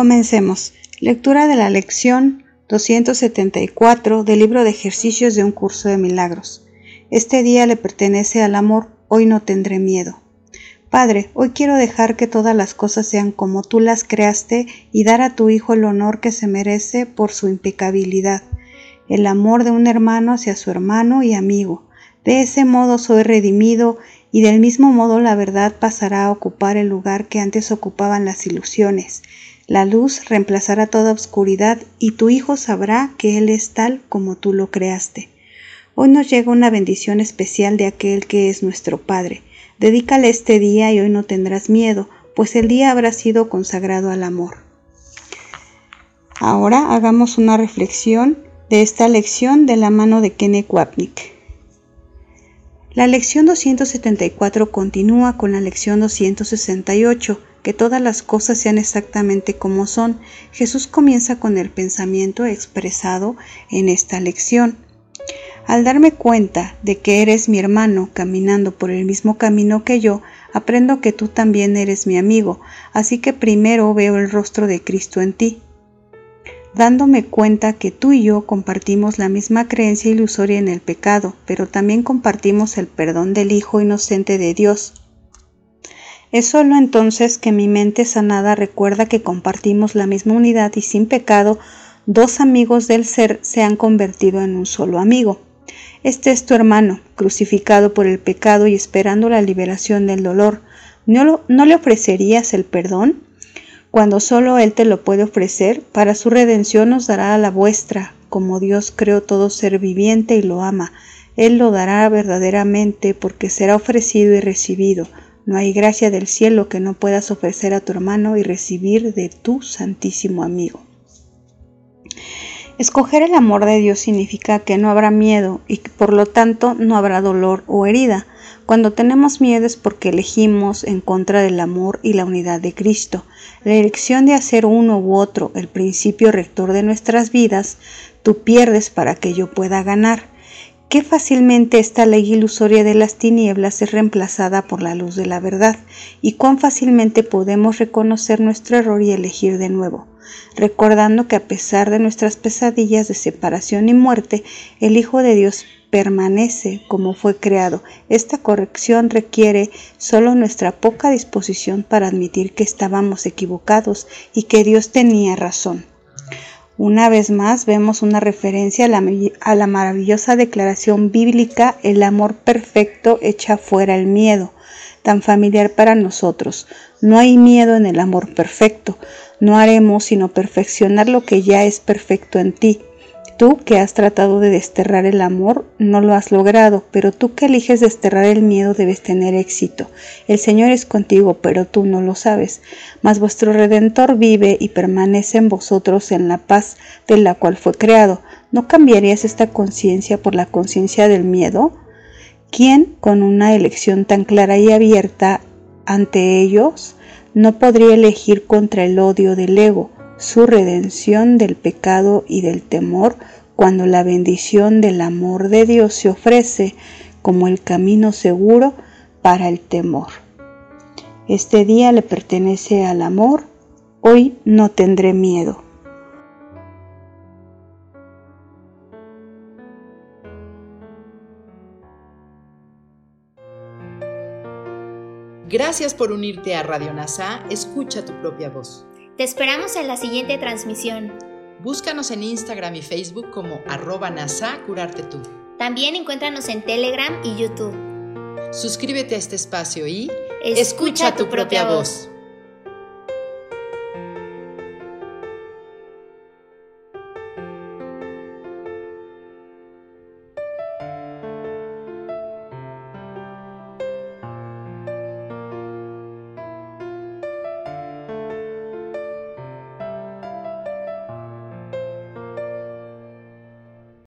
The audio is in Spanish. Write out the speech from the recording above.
Comencemos. Lectura de la lección 274 del libro de ejercicios de un curso de milagros. Este día le pertenece al amor, hoy no tendré miedo. Padre, hoy quiero dejar que todas las cosas sean como tú las creaste y dar a tu Hijo el honor que se merece por su impecabilidad, el amor de un hermano hacia su hermano y amigo. De ese modo soy redimido y del mismo modo la verdad pasará a ocupar el lugar que antes ocupaban las ilusiones la luz reemplazará toda oscuridad y tu Hijo sabrá que Él es tal como tú lo creaste. Hoy nos llega una bendición especial de aquel que es nuestro Padre. Dedícale este día y hoy no tendrás miedo, pues el día habrá sido consagrado al amor. Ahora hagamos una reflexión de esta lección de la mano de Kenneth Wapnick. La lección 274 continúa con la lección 268 que todas las cosas sean exactamente como son. Jesús comienza con el pensamiento expresado en esta lección. Al darme cuenta de que eres mi hermano caminando por el mismo camino que yo, aprendo que tú también eres mi amigo, así que primero veo el rostro de Cristo en ti. Dándome cuenta que tú y yo compartimos la misma creencia ilusoria en el pecado, pero también compartimos el perdón del Hijo inocente de Dios, es sólo entonces que mi mente sanada recuerda que compartimos la misma unidad y sin pecado, dos amigos del ser se han convertido en un solo amigo. Este es tu hermano, crucificado por el pecado y esperando la liberación del dolor. ¿No, ¿No, le ofrecerías el perdón? Cuando solo Él te lo puede ofrecer, para su redención nos dará la vuestra, como Dios creó todo ser viviente y lo ama. Él lo dará verdaderamente porque será ofrecido y recibido no hay gracia del cielo que no puedas ofrecer a tu hermano y recibir de tu santísimo amigo. Escoger el amor de Dios significa que no habrá miedo y por lo tanto no habrá dolor o herida. Cuando tenemos miedo es porque elegimos en contra del amor y la unidad de Cristo. La elección de hacer uno u otro el principio rector de nuestras vidas, tú pierdes para que yo pueda ganar qué fácilmente esta ley ilusoria de las tinieblas es reemplazada por la luz de la verdad, y cuán fácilmente podemos reconocer nuestro error y elegir de nuevo, recordando que a pesar de nuestras pesadillas de separación y muerte, el Hijo de Dios permanece como fue creado. Esta corrección requiere solo nuestra poca disposición para admitir que estábamos equivocados y que Dios tenía razón. Una vez más vemos una referencia a la, maravillosa declaración bíblica, el amor perfecto echa fuera el miedo, tan familiar para nosotros. No hay miedo en el amor perfecto. No haremos sino perfeccionar lo que ya es perfecto en ti. Tú que has tratado de desterrar el amor, no lo has logrado, pero tú que eliges desterrar el miedo debes tener éxito. El Señor es contigo, pero tú no lo sabes. Mas vuestro Redentor vive y permanece en vosotros en la paz de la cual fue creado. ¿No cambiarías esta conciencia por la conciencia del miedo? ¿Quién, con una elección tan clara y abierta ante ellos, no podría elegir contra el odio del ego? su redención del pecado y del temor cuando la bendición del amor de Dios se ofrece como el camino seguro para el temor. Este día le pertenece al amor, hoy no tendré miedo. Gracias por unirte a Radio NASA, escucha tu propia voz. Te esperamos en la siguiente transmisión. Búscanos en Instagram y Facebook como arroba NASA Curarte Tú. También encuéntranos en Telegram y YouTube. Suscríbete a este espacio y escucha, tu, propia, voz.